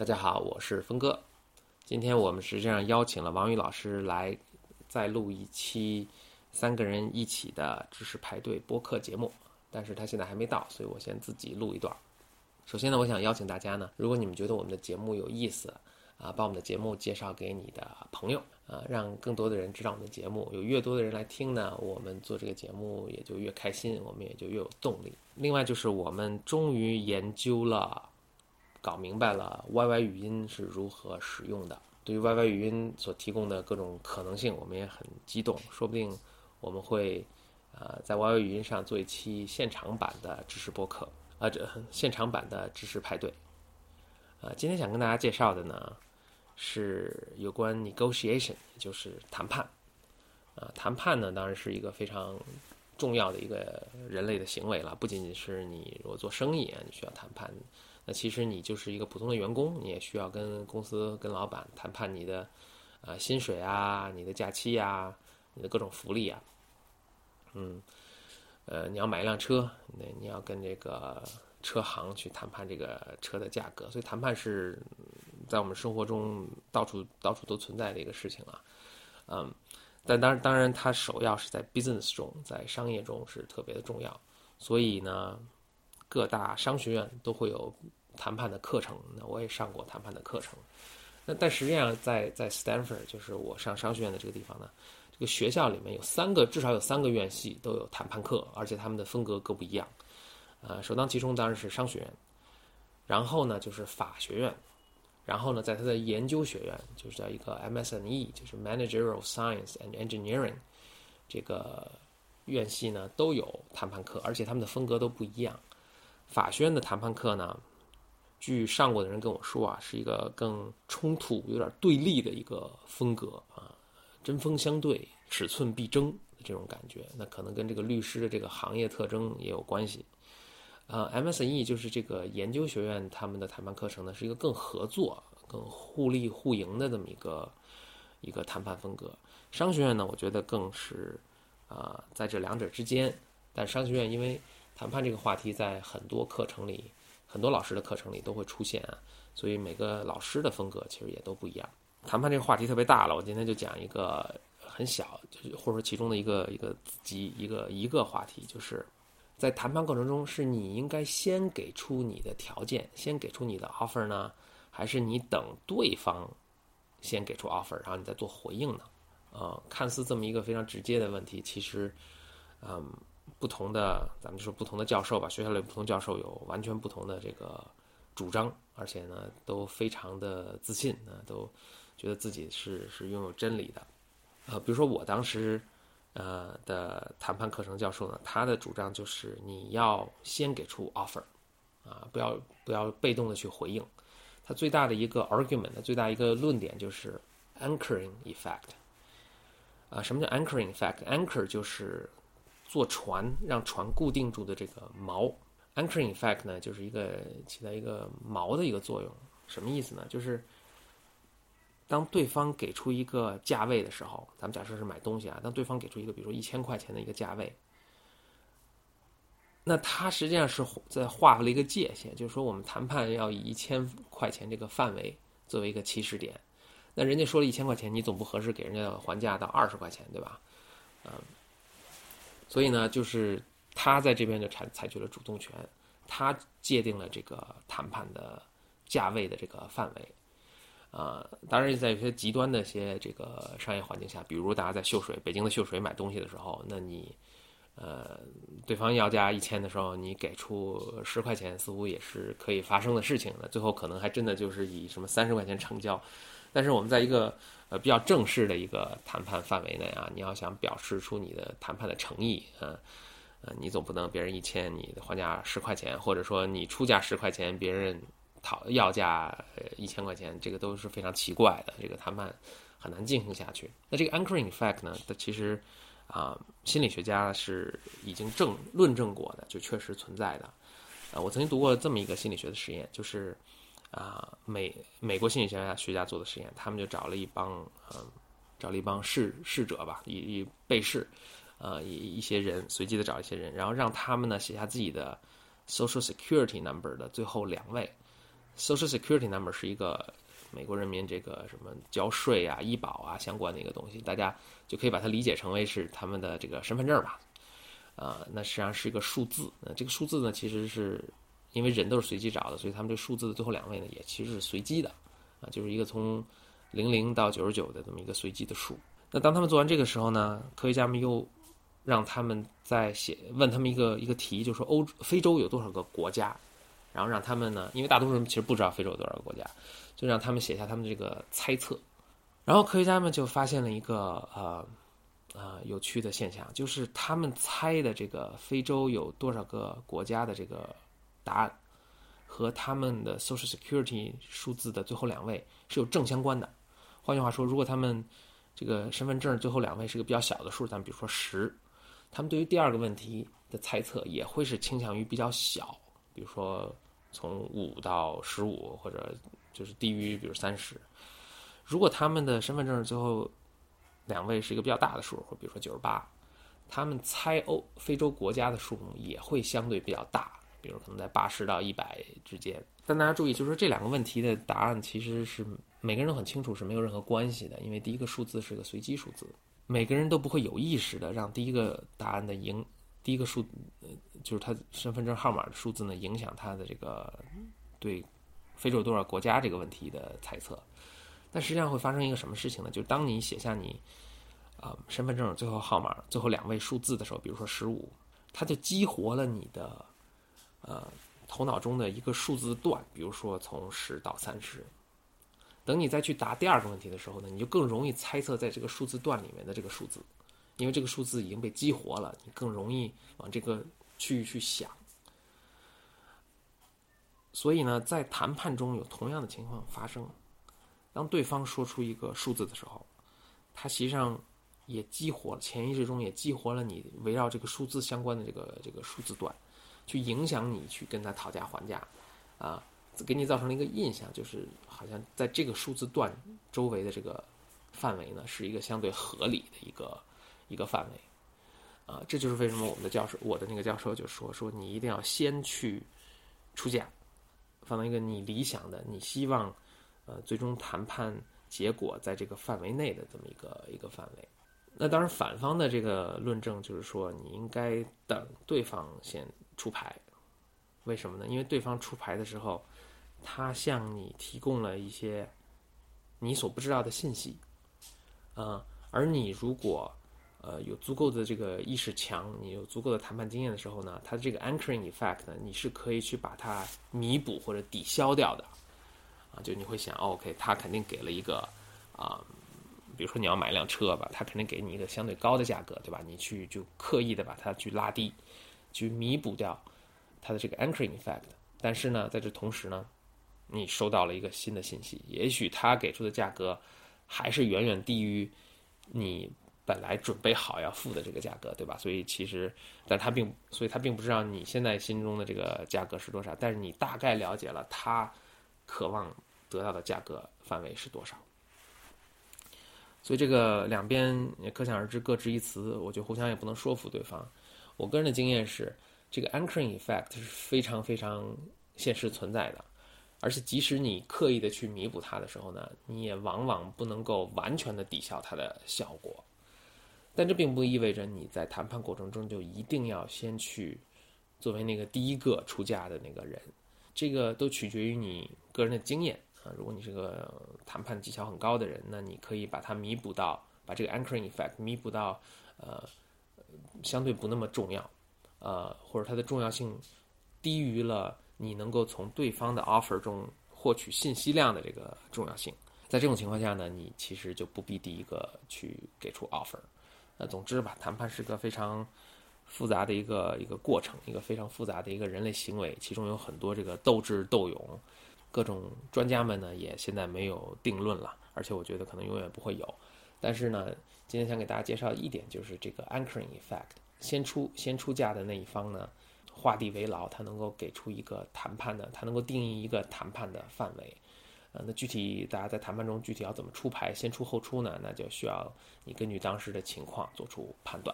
大家好，我是峰哥。今天我们实际上邀请了王宇老师来再录一期三个人一起的知识排队播客节目，但是他现在还没到，所以我先自己录一段。首先呢，我想邀请大家呢，如果你们觉得我们的节目有意思啊，把我们的节目介绍给你的朋友啊，让更多的人知道我们的节目。有越多的人来听呢，我们做这个节目也就越开心，我们也就越有动力。另外就是我们终于研究了。搞明白了 YY 语音是如何使用的。对于 YY 语音所提供的各种可能性，我们也很激动。说不定我们会，呃，在 YY 语音上做一期现场版的知识播客，啊，这现场版的知识派对。呃，今天想跟大家介绍的呢，是有关 negotiation，也就是谈判。啊，谈判呢，当然是一个非常重要的一个人类的行为了。不仅仅是你如果做生意啊，你需要谈判。其实你就是一个普通的员工，你也需要跟公司、跟老板谈判你的，呃，薪水啊，你的假期呀，你的各种福利啊，嗯，呃，你要买一辆车，那你要跟这个车行去谈判这个车的价格，所以谈判是在我们生活中到处到处都存在的一个事情啊，嗯，但当然当然它首要是在 business 中，在商业中是特别的重要，所以呢。各大商学院都会有谈判的课程，那我也上过谈判的课程。那但实际上，在在 Stanford，就是我上商学院的这个地方呢，这个学校里面有三个，至少有三个院系都有谈判课，而且他们的风格各不一样。呃，首当其冲当然是商学院，然后呢就是法学院，然后呢在它的研究学院，就是叫一个 MSNE，就是 Managerial Science and Engineering，这个院系呢都有谈判课，而且他们的风格都不一样。法学院的谈判课呢，据上过的人跟我说啊，是一个更冲突、有点对立的一个风格啊，针锋相对、尺寸必争的这种感觉。那可能跟这个律师的这个行业特征也有关系。呃，MSE 就是这个研究学院他们的谈判课程呢，是一个更合作、更互利互赢的这么一个一个谈判风格。商学院呢，我觉得更是啊在这两者之间，但商学院因为。谈判这个话题在很多课程里，很多老师的课程里都会出现啊，所以每个老师的风格其实也都不一样。谈判这个话题特别大了，我今天就讲一个很小，就是或者说其中的一个一个集一个一个话题，就是在谈判过程中，是你应该先给出你的条件，先给出你的 offer 呢，还是你等对方先给出 offer，然后你再做回应呢？呃，看似这么一个非常直接的问题，其实，嗯。不同的，咱们就说不同的教授吧，学校里不同教授有完全不同的这个主张，而且呢都非常的自信啊，都觉得自己是是拥有真理的。呃，比如说我当时呃的谈判课程教授呢，他的主张就是你要先给出 offer，啊，不要不要被动的去回应。他最大的一个 argument，的最大一个论点就是 anchoring effect。啊，什么叫 anchoring effect？anchor 就是。坐船让船固定住的这个锚，anchoring effect 呢，就是一个起到一个锚的一个作用。什么意思呢？就是当对方给出一个价位的时候，咱们假设是买东西啊，当对方给出一个比如说一千块钱的一个价位，那他实际上是在划了一个界限，就是说我们谈判要以一千块钱这个范围作为一个起始点。那人家说了一千块钱，你总不合适给人家还价到二十块钱，对吧？嗯。所以呢，就是他在这边就采采取了主动权，他界定了这个谈判的价位的这个范围，啊，当然在有些极端的一些这个商业环境下，比如大家在秀水，北京的秀水买东西的时候，那你，呃，对方要价一千的时候，你给出十块钱，似乎也是可以发生的事情。那最后可能还真的就是以什么三十块钱成交，但是我们在一个。呃，比较正式的一个谈判范围内啊，你要想表示出你的谈判的诚意啊，呃，你总不能别人一千，你还价十块钱，或者说你出价十块钱，别人讨要价一千块钱，这个都是非常奇怪的，这个谈判很难进行下去。那这个 anchoring effect 呢，它其实啊，心理学家是已经证论证过的，就确实存在的。啊，我曾经读过这么一个心理学的实验，就是。啊，美美国心理学家学家做的实验，他们就找了一帮嗯，找了一帮试试者吧，一一被试，呃，一一些人随机的找一些人，然后让他们呢写下自己的 social security number 的最后两位，Social Security number 是一个美国人民这个什么交税啊、医保啊相关的一个东西，大家就可以把它理解成为是他们的这个身份证吧。啊，那实际上是一个数字。那这个数字呢，其实是因为人都是随机找的，所以他们这数字的最后两位呢，也其实是随机的。啊，就是一个从零零到九十九的这么一个随机的数。那当他们做完这个时候呢，科学家们又让他们在写问他们一个一个题，就说欧非洲有多少个国家，然后让他们呢，因为大多数人其实不知道非洲有多少个国家，就让他们写下他们这个猜测。然后科学家们就发现了一个呃。啊，有趣的现象就是他们猜的这个非洲有多少个国家的这个答案，和他们的 Social Security 数字的最后两位是有正相关的。换句话说，如果他们这个身份证最后两位是个比较小的数，咱们比如说十，他们对于第二个问题的猜测也会是倾向于比较小，比如说从五到十五，或者就是低于比如三十。如果他们的身份证最后两位是一个比较大的数，或比如说九十八，他们猜欧非洲国家的数目也会相对比较大，比如可能在八十到一百之间。但大家注意，就是说这两个问题的答案其实是每个人都很清楚是没有任何关系的，因为第一个数字是个随机数字，每个人都不会有意识的让第一个答案的影，第一个数，就是他身份证号码的数字呢影响他的这个对非洲多少国家这个问题的猜测。但实际上会发生一个什么事情呢？就是当你写下你，啊，身份证最后号码最后两位数字的时候，比如说十五，它就激活了你的，呃，头脑中的一个数字段，比如说从十到三十。等你再去答第二个问题的时候呢，你就更容易猜测在这个数字段里面的这个数字，因为这个数字已经被激活了，你更容易往这个区域去想。所以呢，在谈判中有同样的情况发生。当对方说出一个数字的时候，它实际上也激活了潜意识中也激活了你围绕这个数字相关的这个这个数字段，去影响你去跟他讨价还价，啊，给你造成了一个印象，就是好像在这个数字段周围的这个范围呢，是一个相对合理的一个一个范围，啊，这就是为什么我们的教授，我的那个教授就说说你一定要先去出价，放到一个你理想的，你希望。呃，最终谈判结果在这个范围内的这么一个一个范围。那当然，反方的这个论证就是说，你应该等对方先出牌。为什么呢？因为对方出牌的时候，他向你提供了一些你所不知道的信息。啊，而你如果呃有足够的这个意识强，你有足够的谈判经验的时候呢，他的这个 anchoring effect 呢，你是可以去把它弥补或者抵消掉的。啊，就你会想，OK，他肯定给了一个啊，比如说你要买辆车吧，他肯定给你一个相对高的价格，对吧？你去就刻意的把它去拉低，去弥补掉它的这个 anchoring effect。但是呢，在这同时呢，你收到了一个新的信息，也许他给出的价格还是远远低于你本来准备好要付的这个价格，对吧？所以其实，但他并，所以他并不知道你现在心中的这个价格是多少，但是你大概了解了他。渴望得到的价格范围是多少？所以这个两边也可想而知，各执一词，我觉得互相也不能说服对方。我个人的经验是，这个 anchoring effect 是非常非常现实存在的，而且即使你刻意的去弥补它的时候呢，你也往往不能够完全的抵消它的效果。但这并不意味着你在谈判过程中就一定要先去作为那个第一个出价的那个人。这个都取决于你个人的经验啊。如果你是个谈判技巧很高的人，那你可以把它弥补到，把这个 anchoring effect 弥补到，呃，相对不那么重要，呃，或者它的重要性低于了你能够从对方的 offer 中获取信息量的这个重要性。在这种情况下呢，你其实就不必第一个去给出 offer。那总之吧，谈判是个非常。复杂的一个一个过程，一个非常复杂的一个人类行为，其中有很多这个斗智斗勇，各种专家们呢也现在没有定论了，而且我觉得可能永远不会有。但是呢，今天想给大家介绍一点，就是这个 anchoring effect，先出先出价的那一方呢，画地为牢，他能够给出一个谈判的，他能够定义一个谈判的范围。呃，那具体大家在谈判中具体要怎么出牌，先出后出呢？那就需要你根据当时的情况做出判断。